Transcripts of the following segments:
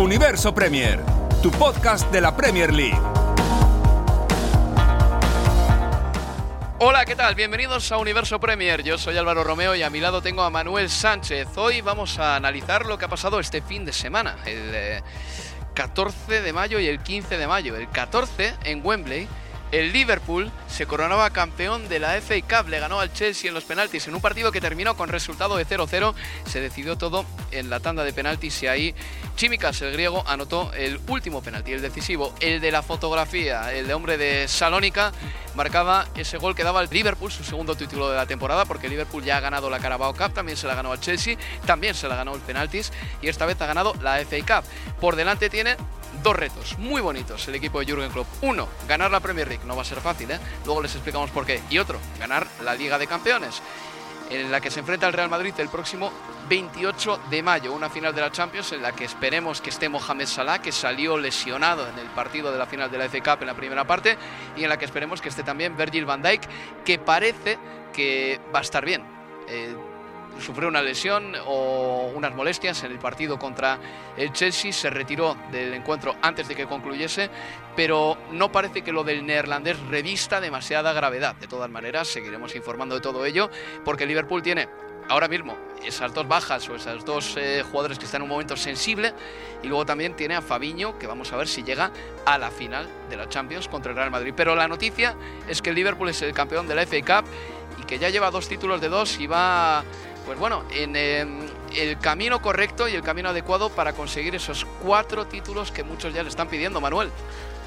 Universo Premier, tu podcast de la Premier League. Hola, ¿qué tal? Bienvenidos a Universo Premier. Yo soy Álvaro Romeo y a mi lado tengo a Manuel Sánchez. Hoy vamos a analizar lo que ha pasado este fin de semana, el eh, 14 de mayo y el 15 de mayo. El 14 en Wembley el Liverpool se coronaba campeón de la FA Cup, le ganó al Chelsea en los penaltis en un partido que terminó con resultado de 0-0. Se decidió todo en la tanda de penaltis y ahí Chimicas, el griego, anotó el último penalti, el decisivo, el de la fotografía. El de hombre de Salónica marcaba ese gol que daba al Liverpool su segundo título de la temporada porque Liverpool ya ha ganado la Carabao Cup, también se la ganó al Chelsea, también se la ganó el penaltis y esta vez ha ganado la FA Cup. Por delante tiene dos retos muy bonitos el equipo de Jürgen Klopp. Uno, ganar la Premier League, no va a ser fácil, ¿eh? luego les explicamos por qué. Y otro, ganar la Liga de Campeones, en la que se enfrenta el Real Madrid el próximo 28 de mayo, una final de la Champions en la que esperemos que esté Mohamed Salah, que salió lesionado en el partido de la final de la FA Cup en la primera parte, y en la que esperemos que esté también Virgil van Dijk, que parece que va a estar bien. Eh, sufrió una lesión o unas molestias en el partido contra el Chelsea, se retiró del encuentro antes de que concluyese, pero no parece que lo del neerlandés revista demasiada gravedad. De todas maneras, seguiremos informando de todo ello, porque Liverpool tiene ahora mismo esas dos bajas o esos dos eh, jugadores que están en un momento sensible y luego también tiene a Fabiño que vamos a ver si llega a la final de la Champions contra el Real Madrid. Pero la noticia es que el Liverpool es el campeón de la FA Cup y que ya lleva dos títulos de dos y va pues bueno, en em, el camino correcto y el camino adecuado para conseguir esos cuatro títulos que muchos ya le están pidiendo, Manuel.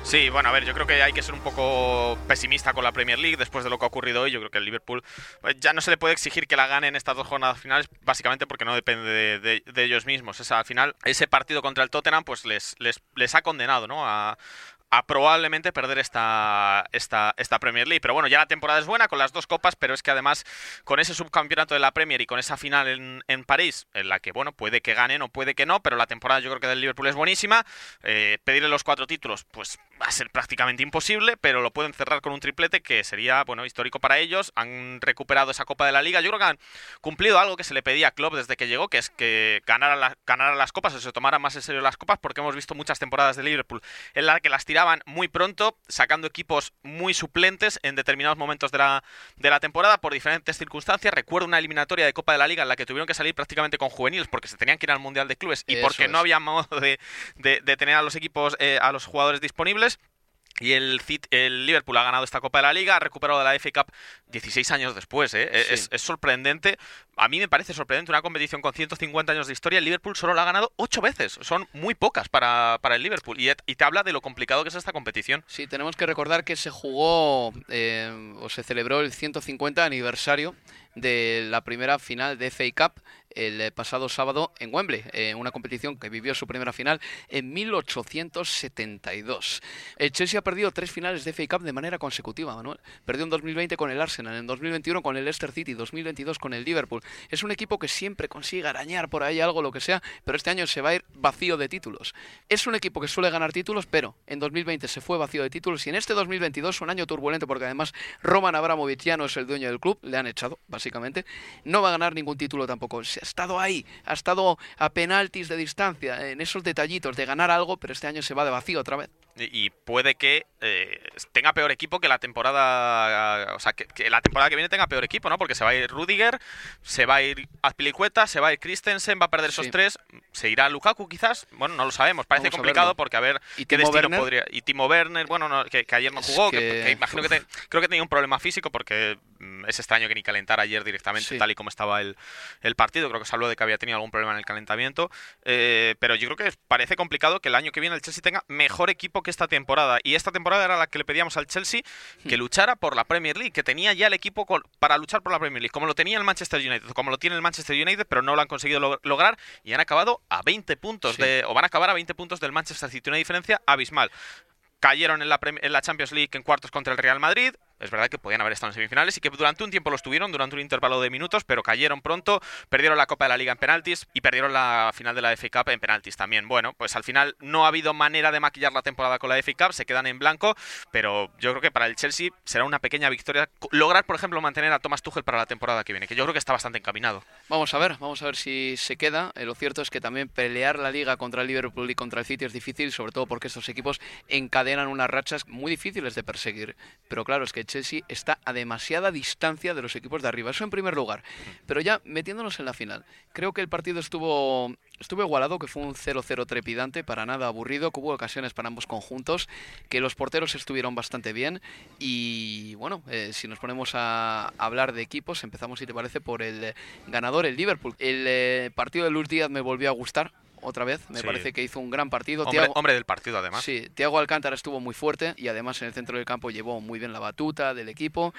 Sí, bueno, a ver, yo creo que hay que ser un poco pesimista con la Premier League después de lo que ha ocurrido hoy. Yo creo que el Liverpool pues, ya no se le puede exigir que la gane en estas dos jornadas finales, básicamente porque no depende de, ellos mismos. Al final, ese partido contra el Tottenham, pues les, les, les ha condenado, ¿no? A, a probablemente perder esta, esta, esta Premier League. Pero bueno, ya la temporada es buena con las dos copas, pero es que además con ese subcampeonato de la Premier y con esa final en, en París, en la que, bueno, puede que ganen o puede que no, pero la temporada yo creo que del Liverpool es buenísima. Eh, pedirle los cuatro títulos, pues va a ser prácticamente imposible, pero lo pueden cerrar con un triplete que sería, bueno, histórico para ellos. Han recuperado esa Copa de la Liga. Yo creo que han cumplido algo que se le pedía a Klopp desde que llegó, que es que ganara, la, las copas o se tomara más en serio las copas, porque hemos visto muchas temporadas de Liverpool en las que las tiraba muy pronto, sacando equipos muy suplentes en determinados momentos de la, de la temporada por diferentes circunstancias. Recuerdo una eliminatoria de Copa de la Liga en la que tuvieron que salir prácticamente con juveniles porque se tenían que ir al Mundial de Clubes y porque no había modo de, de, tener a los equipos, eh, a los jugadores disponibles. Y el, el Liverpool ha ganado esta Copa de la Liga, ha recuperado de la FA Cup 16 años después. ¿eh? Es, sorprendente. A mí me parece sorprendente una competición con 150 años de historia. El Liverpool solo la ha ganado 8 veces. Son muy pocas para, para el Liverpool. Y, y, te habla de lo complicado que es esta competición. Sí, tenemos que recordar que se jugó eh, o se celebró el 150 aniversario de la primera final de FA Cup el eh, pasado sábado en Wembley, eh, una competición que vivió su primera final en 1872. El Chelsea ha perdido tres finales de FA Cup de manera consecutiva, Manuel. Perdió en 2020 con el Arsenal, en 2021 con el Leicester City, 2022 con el Liverpool. Es un equipo que siempre consigue arañar por ahí algo, lo que sea, pero este año se va a ir vacío de títulos. Es un equipo que suele ganar títulos, pero en 2020 se fue vacío de títulos y en este 2022, un año turbulento porque además Roman Abramovich ya no es el dueño del club, le han echado, básicamente, no va a ganar ningún título tampoco. Ha estado ahí, ha estado a penaltis de distancia, en esos detallitos de ganar algo, pero este año se va de vacío otra vez y puede que eh, tenga peor equipo que la temporada o sea que, la temporada que viene tenga peor equipo no porque se va a ir Rudiger se va a ir Azpilicueta se va a ir Christensen va a perder esos tres se irá Lukaku quizás bueno no lo sabemos parece complicado porque a ver qué destino podría y Timo Werner bueno que, ayer no jugó que... imagino que creo que tenía un problema físico porque mm, es extraño que ni calentara ayer directamente tal y como estaba el, el, partido. Creo que se habló de que había tenido algún problema en el calentamiento. Eh, pero yo creo que parece complicado que el año que viene el Chelsea tenga mejor equipo que esta temporada. Y esta temporada era la que le pedíamos al Chelsea que luchara por la Premier League, que tenía ya el equipo para luchar por la Premier League, como lo tenía el Manchester United, como lo tiene el Manchester United, pero no lo han conseguido lograr y han acabado a 20 puntos de, o van a acabar a 20 puntos del Manchester City, una diferencia abismal. Cayeron en la, en la Champions League en cuartos contra el Real Madrid, es verdad que podían haber estado en semifinales y que durante un tiempo lo estuvieron, durante un intervalo de minutos, pero cayeron pronto, perdieron la Copa de la Liga en penaltis y perdieron la final de la FA Cup en penaltis también. Bueno, pues al final no ha habido manera de maquillar la temporada con la FA Cup, se quedan en blanco, pero yo creo que para el Chelsea será una pequeña victoria lograr, por ejemplo, mantener a Thomas Tuchel para la temporada que viene, que yo creo que está bastante encaminado. Vamos a ver, vamos a ver si se queda. Eh, lo cierto es que también pelear la liga contra el Liverpool y contra el City es difícil, sobre todo porque estos equipos encadenan unas rachas muy difíciles de perseguir. Pero claro, es que Chelsea está a demasiada distancia de los equipos de arriba. Eso en primer lugar. Pero ya metiéndonos en la final, creo que el partido estuvo, estuvo igualado, que fue un 0-0 trepidante, para nada aburrido, que hubo ocasiones para ambos conjuntos, que los porteros estuvieron bastante bien. Y bueno, eh, si nos ponemos a hablar de equipos, empezamos, si te parece, por el ganador, el Liverpool. El eh, partido de Luis Díaz me volvió a gustar otra vez. Me parece que hizo un gran partido. Hombre, hombre, del partido, además. Sí, Thiago Alcántara estuvo muy fuerte y además en el centro del campo llevó muy bien la batuta del equipo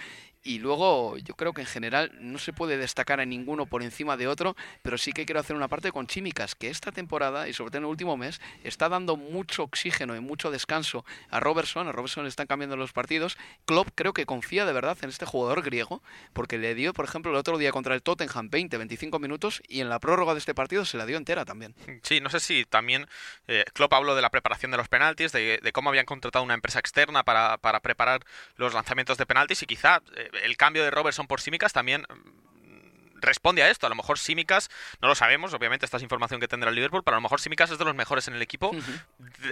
y luego yo creo que en general no se puede destacar a ninguno por encima de otro, pero sí que quiero hacer una parte con Chimicas, que esta temporada y sobre todo en el último mes está dando mucho oxígeno y mucho descanso a Robertson. A Robertson le están cambiando los partidos. Klopp creo que confía de verdad en este jugador griego, porque le dio, por ejemplo, el otro día contra el Tottenham 20, 25 minutos y en la prórroga de este partido se la dio entera también. Sí, no sé si también eh, Klopp habló de la preparación de los penaltis, de, cómo habían contratado una empresa externa para, para preparar los lanzamientos de penaltis y quizá eh, el cambio de Robertson por Simicas también mm, responde a esto. A lo mejor Simicas, no lo sabemos, obviamente esta es información que tendrá el Liverpool, pero a lo mejor Simicas es de los mejores en el equipo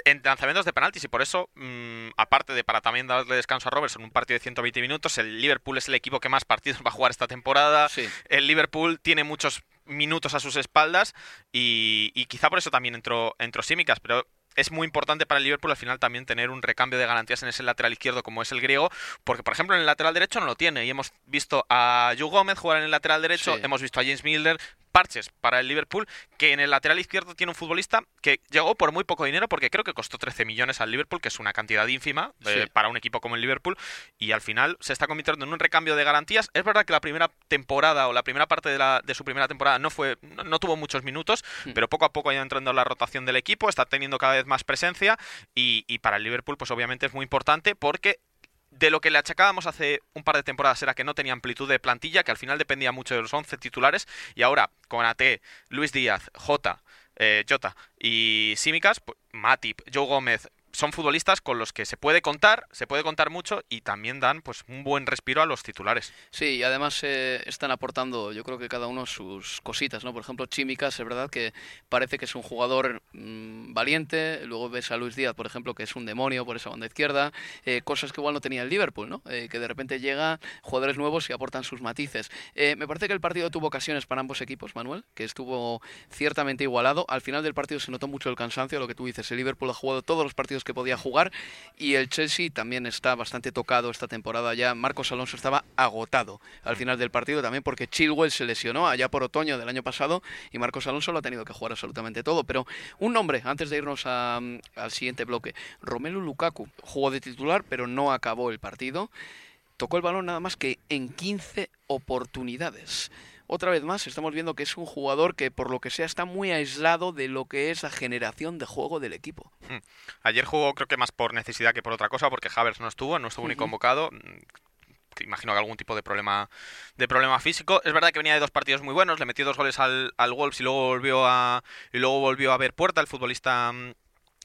en lanzamientos de penaltis y por eso, mm, aparte de para también darle descanso a Robertson, un partido de 120 minutos, el Liverpool es el equipo que más partidos va a jugar esta temporada. El Liverpool tiene muchos minutos a sus espaldas y, quizá por eso también entró, entró Simicas, pero es muy importante para el Liverpool al final también tener un recambio de garantías en ese lateral izquierdo como es el griego, porque por ejemplo en el lateral derecho no lo tiene. Y hemos visto a Joe Gómez jugar en el lateral derecho, hemos visto a James Milner, parches para el Liverpool, que en el lateral izquierdo tiene un futbolista que llegó por muy poco dinero, porque creo que costó 13 millones al Liverpool, que es una cantidad ínfima eh, para un equipo como el Liverpool, y al final se está convirtiendo en un recambio de garantías. Es verdad que la primera temporada o la primera parte de, la, de su primera temporada no fue no, tuvo muchos minutos, hmm. pero poco a poco ha ido entrando la rotación del equipo, está teniendo cada vez más presencia, y, y para el Liverpool, pues obviamente es muy importante porque de lo que le achacábamos hace un par de temporadas era que no tenía amplitud de plantilla, que al final dependía mucho de los 11 titulares, y ahora con AT, Luis Díaz, Jota, eh, Jota y Simicas, pues, Matip, Joe Gómez, son futbolistas con los que se puede contar, se puede contar mucho y también dan pues un buen respiro a los titulares. Sí, y además eh, están aportando, yo creo que cada uno sus cositas, ¿no? Por ejemplo, Chimicas, es verdad que parece que es un jugador mm, valiente, luego ves a Luis Díaz, por ejemplo, que es un demonio por esa banda izquierda, eh, cosas que igual no tenía el Liverpool, ¿no? Eh, que de repente llega jugadores nuevos y aportan sus matices. me parece que el partido tuvo ocasiones para ambos equipos, Manuel, que estuvo ciertamente igualado. Al final del partido se notó mucho el cansancio, lo que tú dices, el Liverpool ha jugado todos los partidos que podía jugar y el Chelsea también está bastante tocado esta temporada ya. Marcos Alonso estaba agotado al final del partido también porque Chilwell se lesionó allá por otoño del año pasado y Marcos Alonso lo ha tenido que jugar absolutamente todo. Pero un nombre, antes de irnos al siguiente bloque, Romelu Lukaku jugó de titular pero no acabó el partido. Tocó el balón nada más que en 15 oportunidades otra vez más estamos viendo que es un jugador que por lo que sea está muy aislado de lo que es la generación de juego del equipo. Hmm. Ayer jugó creo que más por necesidad que por otra cosa porque Havers no estuvo, no estuvo ni convocado mm, imagino que algún tipo de problema de problema físico. Es verdad que venía de dos partidos muy buenos, le metió dos goles al, al Wolves y luego volvió a y luego volvió a ver puerta el futbolista mm,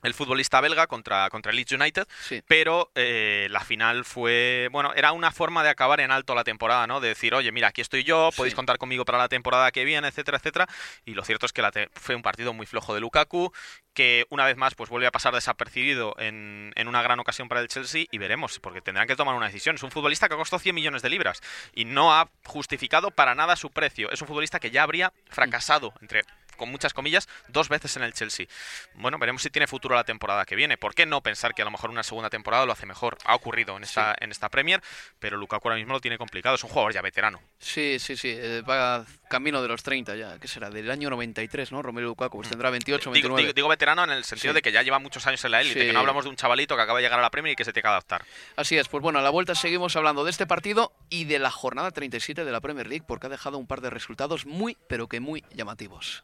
el futbolista belga contra, contra Leeds United, pero eh, la final fue, bueno, era una forma de acabar en alto la temporada, ¿no? De decir, oye, mira, aquí estoy yo, podéis contar conmigo para la temporada que viene, etcétera, etcétera. Y lo cierto es que la fue un partido muy flojo de Lukaku, que una vez más pues vuelve a pasar desapercibido en, en, una gran ocasión para el Chelsea y veremos, porque tendrán que tomar una decisión. Es un futbolista que costó 100 millones de libras y no ha justificado para nada su precio. Es un futbolista que ya habría fracasado, entre con muchas comillas, dos veces en el Chelsea. Bueno, veremos si tiene futuro la temporada que viene. ¿Por qué no pensar que a lo mejor una segunda temporada lo hace mejor? Ha ocurrido en esta, en esta Premier, pero Lukaku ahora mismo lo tiene complicado. Es un jugador ya veterano. Sí, sí, sí. Eh, va camino de los 30 ya. ¿Qué será? Del año 93, ¿no? Romelu Lukaku. Pues tendrá 28, 29. Digo, veterano en el sentido de que ya lleva muchos años en la élite. Que no hablamos de un chavalito que acaba de llegar a la Premier y que se tiene que adaptar. Así es. Pues bueno, a la vuelta seguimos hablando de este partido y de la jornada 37 de la Premier League porque ha dejado un par de resultados muy, pero que muy llamativos.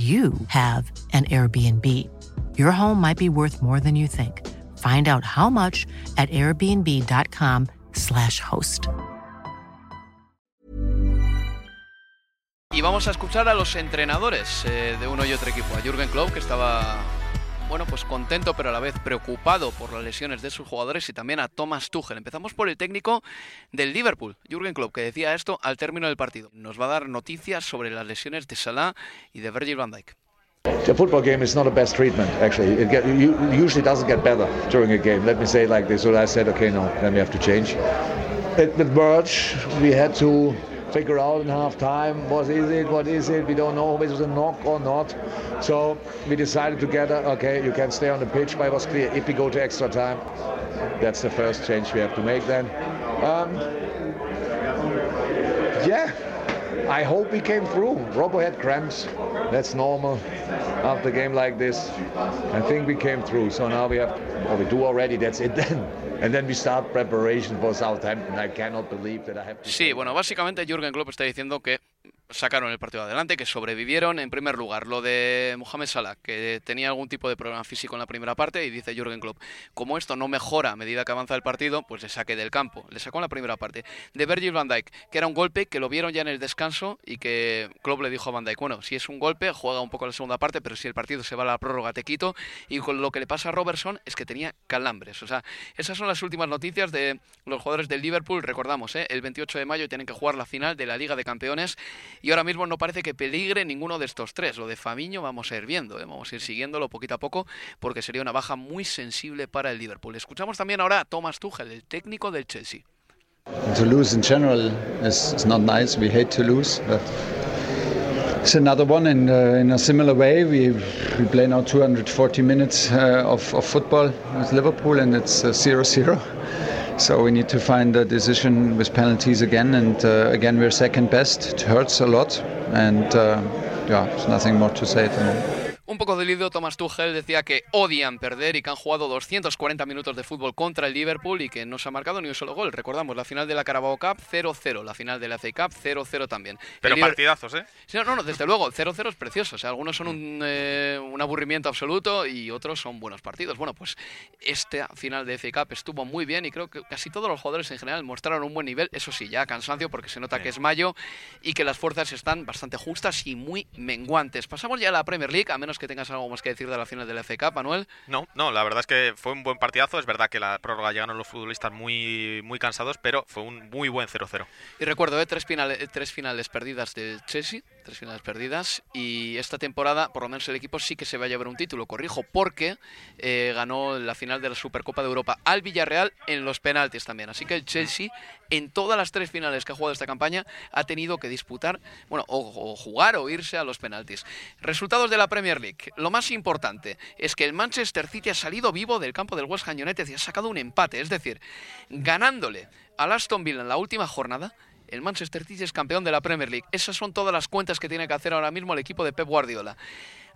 you have an Airbnb. Your home might be worth more than you think. Find out how much at airbnb.com/slash host. Y vamos a escuchar a los entrenadores eh, de uno y otro equipo. A Jürgen Klopp, que estaba bueno, pues contento pero a la vez preocupado por las lesiones de sus jugadores y también a Thomas Tuchel. Empezamos por el técnico del Liverpool, Jürgen Klopp, que decía esto al término del partido. Nos va a dar noticias sobre las lesiones de Salah y de Virgil van Dijk. The football game is not the best treatment, actually. It usually doesn't get better during a game. Let me say it like this. So I said, okay, no, then we have to change. With Birch, we had to figure out in half time what is it, what is it. We don't know if it was a knock or not. So we decided together, okay, you can stay on the pitch, but it was clear if we go to extra time, that's the first change we have to make then. Um, yeah, I hope we came through. Robo had cramps. That's normal after a game like this. I think we came through. So now we have, or we do already, that's it then. And then we start preparation for Southampton. I cannot believe that I have to Sí, bueno, básicamente Jürgen Klopp está diciendo que sacaron el partido adelante, que sobrevivieron en primer lugar. Lo de Mohamed Salah, que tenía algún tipo de problema físico en la primera parte, y dice Jürgen Klopp, como esto no mejora a medida que avanza el partido, pues le saque del campo. Le sacó en la primera parte. De Virgil van Dijk, que era un golpe que lo vieron ya en el descanso y que Klopp le dijo a van Dijk, bueno, si es un golpe, juega un poco la segunda parte, pero si el partido se va a la prórroga, te quito. Y con lo que le pasa a Robertson es que tenía calambres. O sea, esas son las últimas noticias de los jugadores del Liverpool. Recordamos, ¿eh? el 28 de mayo tienen que jugar la final de la Liga de Campeones y ahora mismo no parece que peligre ninguno de estos tres. Lo de Famiño vamos a ir viendo, ¿eh? vamos a ir siguiéndolo poquito a poco porque sería una baja muy sensible para el Liverpool. Escuchamos también ahora a Thomas Tuchel, el técnico del Chelsea. To lose in general is, is not nice. We hate to lose, but it's another one in, uh, in a similar way. We, we play now 240 minutes uh, of, of football with Liverpool, and it's 0-0. So we need to find a decision with penalties again, and uh, again we're second best. It hurts a lot, and uh, yeah, there's nothing more to say at the moment. Un poco dolido, Thomas Tuchel decía que odian perder y que han jugado 240 minutos de fútbol contra el Liverpool y que no se ha marcado ni un solo gol. Recordamos, la final de la Carabao Cup 0-0, la final de la FA Cup 0-0 también. Pero El partidazos, ¿eh? Sí, no, no, desde luego, 0-0 es precioso. O sea, algunos son un, eh, un aburrimiento absoluto y otros son buenos partidos. Bueno, pues esta final de FA Cup estuvo muy bien y creo que casi todos los jugadores en general mostraron un buen nivel. Eso sí, ya cansancio porque se nota que es mayo y que las fuerzas están bastante justas y muy menguantes. Pasamos ya a la Premier League, a menos que tengas algo más que decir de la final de la FA Cup, Manuel. No, no, la verdad es que fue un buen partidazo. Es verdad que la prórroga llegaron los futbolistas muy, muy cansados, pero fue un muy buen 0-0. Y recuerdo, ¿eh? tres, finales, tres finales perdidas del Chelsea, tres finales perdidas, y esta temporada por lo menos el equipo sí que se va a llevar un título, corrijo, porque eh, ganó la final de la Supercopa de Europa al Villarreal en los penaltis también. Así que el Chelsea, en todas las tres finales que ha jugado esta campaña, ha tenido que disputar, bueno, o, o jugar o irse a los penaltis. Resultados de la Premier League. Lo más importante es que el Manchester City ha salido vivo del campo del West Ham United y ha sacado un empate, es decir, ganándole al Aston Villa en la última jornada, el Manchester City es campeón de la Premier League. Esas son todas las cuentas que tiene que hacer ahora mismo el equipo de Pep Guardiola.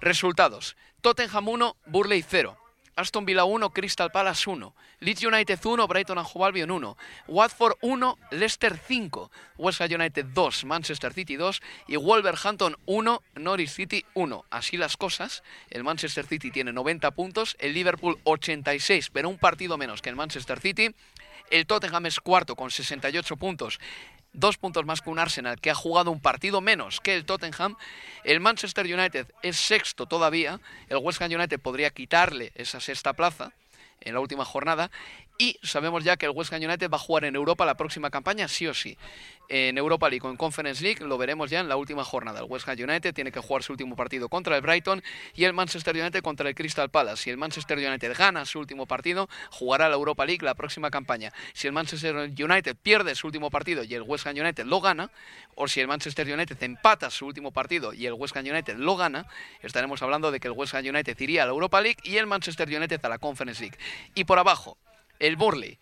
Resultados: Tottenham 1, Burley 0. Aston Villa 1, Crystal Palace 1. Leeds United 1, Brighton and Hove Albion 1. Watford 1, Leicester 5. West Ham United 2, Manchester City 2. Y Wolverhampton 1, Norwich City 1. Así las cosas, el Manchester City tiene 90 puntos, el Liverpool 86, pero un partido menos que el Manchester City. El Tottenham es cuarto con 68 puntos dos puntos más que un Arsenal que ha jugado un partido menos que el Tottenham. El Manchester United es sexto todavía. El West Ham United podría quitarle esa sexta plaza en la última jornada. Y sabemos ya que el West Ham United va a jugar en Europa la próxima campaña, sí o sí. En Europa League o en Conference League lo veremos ya en la última jornada. El West Ham United tiene que jugar su último partido contra el Brighton y el Manchester United contra el Crystal Palace. Si el Manchester United gana su último partido, jugará la Europa League la próxima campaña. Si el Manchester United pierde su último partido y el West Ham United lo gana, o si el Manchester United empata su último partido y el West Ham United lo gana, estaremos hablando de que el West Ham United iría a la Europa League y el Manchester United a la Conference League. Y por abajo, el Burley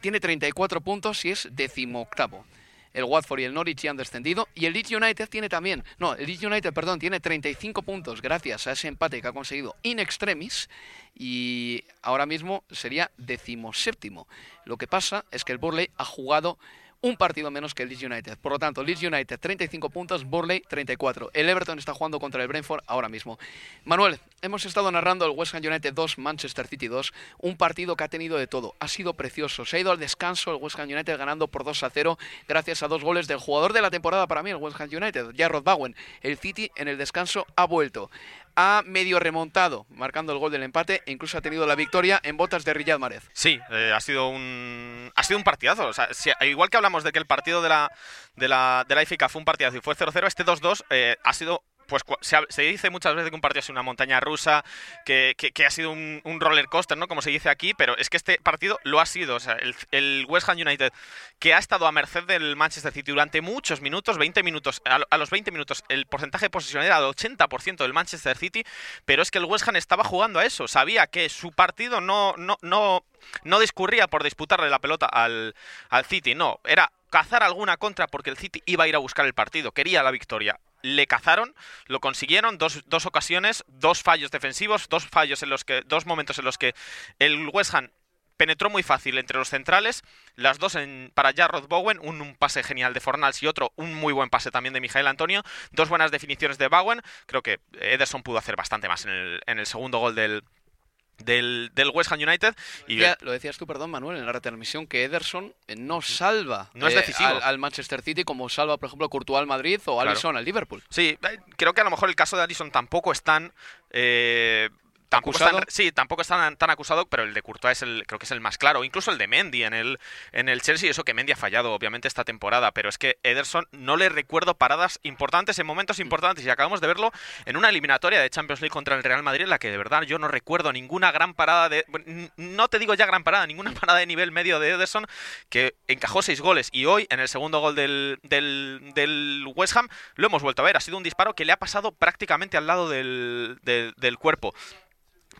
tiene 34 puntos y es decimoctavo. El Watford y el Norwich ya han descendido. Y el Leeds United tiene también. No, el Leeds United, perdón, tiene 35 puntos gracias a ese empate que ha conseguido in extremis. Y ahora mismo sería decimoséptimo. Lo que pasa es que el Burley ha jugado un partido menos que Leeds United. Por lo tanto, Leeds United 35 puntos, Burley 34. El Everton está jugando contra el Brentford ahora mismo. Manuel, hemos estado narrando el West Ham United 2, Manchester City 2, un partido que ha tenido de todo. Ha sido precioso. Se ha ido al descanso el West Ham United ganando por 2 a 0 gracias a dos goles del jugador de la temporada para mí, el West Ham United, Jarrod Bowen. El City en el descanso ha vuelto. Ha medio remontado, marcando el gol del empate e incluso ha tenido la victoria en botas de Riyad Mahrez. Sí, eh, ha sido un ha sido un partidazo. O sea, si- igual que hablamos de que el partido de la de la de la IFICA fue un partidazo y fue 0-0, este 2-2 eh, ha sido pues se, dice muchas veces que un partido ha sido una montaña rusa, que, que- ha sido un, un roller coaster, ¿no? Como se dice aquí, pero es que este partido lo ha sido. O sea, el, el West Ham United, que ha estado a merced del Manchester City durante muchos minutos, 20 minutos, a, a los 20 minutos, el porcentaje de posesión era del 80% del Manchester City, pero es que el West Ham estaba jugando a eso. Sabía que su partido no, no, no, no discurría por disputarle la pelota al, al City, no, era cazar alguna contra porque el City iba a ir a buscar el partido, quería la victoria. Le cazaron, lo consiguieron, dos, dos ocasiones, dos fallos defensivos, dos fallos en los que, dos momentos en los que el West Ham penetró muy fácil entre los centrales, las dos para Jarrod Bowen, un, un pase genial de Fornals y otro, un muy buen pase también de Mijael Antonio, dos buenas definiciones de Bowen, creo que Ederson pudo hacer bastante más en el, en el segundo gol del, del, del West Ham United y Ya, lo decías tú, perdón, Manuel, en la retransmisión, que Ederson eh, no salva No es eh, decisivo. al, al Manchester City como salva, por ejemplo, Courtois al Madrid o Claro. Alisson al Liverpool. Sí, eh, creo que a lo mejor el caso de Allison tampoco es tan. eh, tampoco sí, tampoco es tan, tan acusado, pero el de Courtois es el, creo que es el más claro. Incluso el de Mendy en el, en el Chelsea, eso que Mendy ha fallado, obviamente, esta temporada. Pero es que Ederson no le recuerdo paradas importantes en momentos importantes. Y acabamos de verlo en una eliminatoria de Champions League contra el Real Madrid, en la que de verdad yo no recuerdo ninguna gran parada de. No te digo ya gran parada, ninguna parada de nivel medio de Ederson que encajó seis goles. Y hoy, en el segundo gol del, del, del West Ham, lo hemos vuelto a ver. Ha sido un disparo que le ha pasado prácticamente al lado del, del, del cuerpo.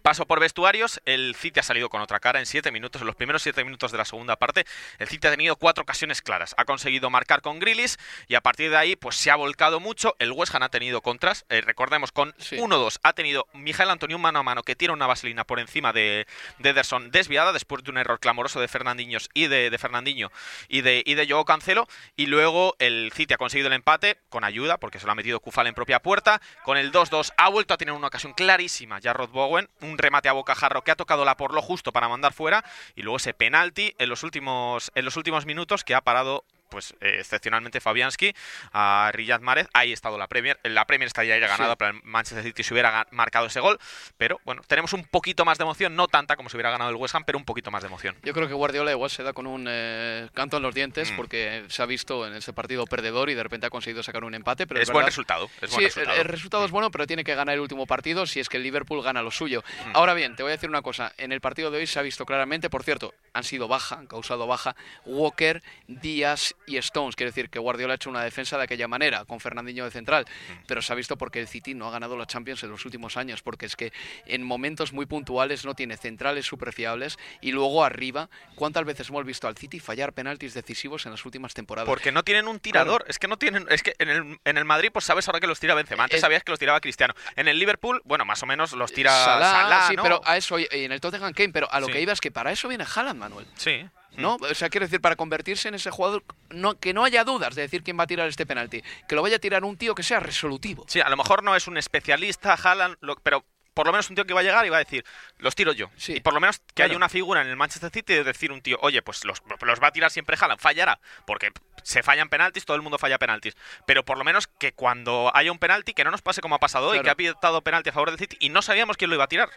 Paso por vestuarios, el City ha salido con otra cara en 7 minutos, en los primeros 7 minutos de la segunda parte, el City ha tenido cuatro ocasiones claras, ha conseguido marcar con Grillis y a partir de ahí pues se ha volcado mucho, el West Ham ha tenido contras, eh, recordemos con 1-2 ha tenido Miguel Antonio un mano a mano que tira una vaselina por encima de, de Ederson desviada después de un error clamoroso de Fernandinhos y de, de Fernandinho y de, y de Joao Cancelo. Y luego el City ha conseguido el empate con ayuda porque se lo ha metido Kufal en propia puerta, con el 2-2 ha vuelto a tener una ocasión clarísima ya Rod Bowen, un remate a bocajarro que ha tocado la por lo justo para mandar fuera y luego ese penalti en los últimos, en los últimos minutos que ha parado pues eh, excepcionalmente Fabianski a Riyad Mahrez. Ahí ha estado la Premier. La Premier estaría ya ganada para el Manchester City si hubiera marcado ese gol. Pero bueno, tenemos un poquito más de emoción, no tanta como si hubiera ganado el West Ham, pero un poquito más de emoción. Yo creo que Guardiola igual se da con un eh, canto en los dientes mm. porque se ha visto en ese partido perdedor y de repente ha conseguido sacar un empate. Pero es, buen resultado. Es sí, resultado. El, resultado es bueno, pero tiene que ganar el último partido si es que el Liverpool gana lo suyo. Mm. Ahora bien, te voy a decir una cosa. En el partido de hoy se ha visto claramente, por cierto, han sido baja, han causado baja Walker, Díaz y Stones. Quiere decir que Guardiola ha hecho una defensa de aquella manera, con Fernandinho de central, pero se ha visto porque el City no ha ganado la Champions en los últimos años, porque es que en momentos muy puntuales no tiene centrales súper fiables y luego arriba, ¿cuántas veces hemos visto al City fallar penaltis decisivos en las últimas temporadas? Porque no tienen un tirador, es que no tienen, es que en el, en el Madrid pues sabes ahora que los tira Benzema, antes sabías que los tiraba Cristiano, en el Liverpool, bueno, más o menos los tira Salah, sí, pero a eso, y en el Tottenham Kane, pero a lo que iba es que para eso viene Haaland, Manuel. Sí. ¿No? O sea, quiero decir, para convertirse en ese jugador, no, que no haya dudas de decir quién va a tirar este penalti, que lo vaya a tirar un tío que sea resolutivo. Sí, a lo mejor no es un especialista, Haaland, pero por lo menos un tío que va a llegar y va a decir, los tiro yo. Sí, y por lo menos que haya una figura en el Manchester City de decir un tío, oye, pues los, los va a tirar siempre Haaland, fallará, porque se fallan penaltis, todo el mundo falla penaltis. Pero por lo menos que cuando haya un penalti, que no nos pase como ha pasado hoy, que ha pitado penalti a favor del City y no sabíamos quién lo iba a tirar.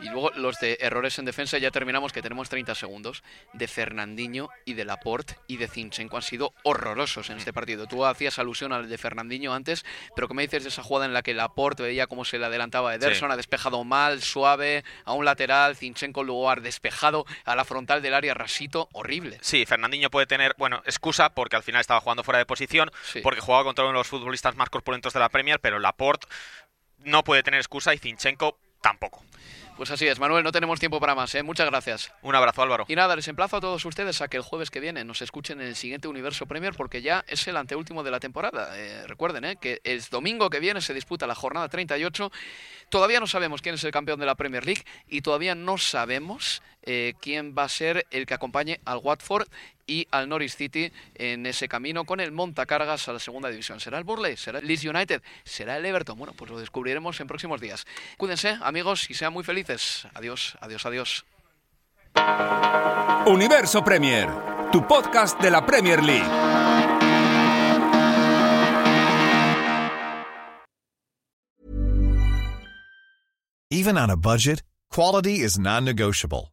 Y luego los de errores en defensa, ya terminamos que tenemos 30 segundos, de Fernandinho y de Laporte y de Zinchenko han sido horrorosos en este partido. Tú hacías alusión al de Fernandinho antes, pero ¿qué me dices de esa jugada en la que Laporte veía cómo se le adelantaba a Ederson, ha despejado mal, suave, a un lateral, Zinchenko luego ha despejado a la frontal del área rasito, horrible. Sí, Fernandinho puede tener, bueno, excusa porque al final estaba jugando fuera de posición, porque jugaba contra uno de los futbolistas más corpulentos de la Premier, pero Laporte no puede tener excusa y Zinchenko tampoco. Pues así es, Manuel, no tenemos tiempo para más, ¿eh? Muchas gracias. Un abrazo, Álvaro. Y nada, les emplazo a todos ustedes a que el jueves que viene nos escuchen en el siguiente Universo Premier porque ya es el anteúltimo de la temporada. Eh, recuerden, ¿eh? Que el domingo que viene se disputa la jornada 38. Todavía no sabemos quién es el campeón de la Premier League y todavía no sabemos eh, quién va a ser el que acompañe al Watford y al Norwich City en ese camino con el montacargas a la segunda división. ¿Será el Burley? ¿Será el Leeds United? ¿Será el Everton? Bueno, pues lo descubriremos en próximos días. Cuídense, amigos, y sean muy felices. Adiós, adiós, adiós. Universo Premier, tu podcast de la Premier League. Even on a budget, quality is non-negotiable.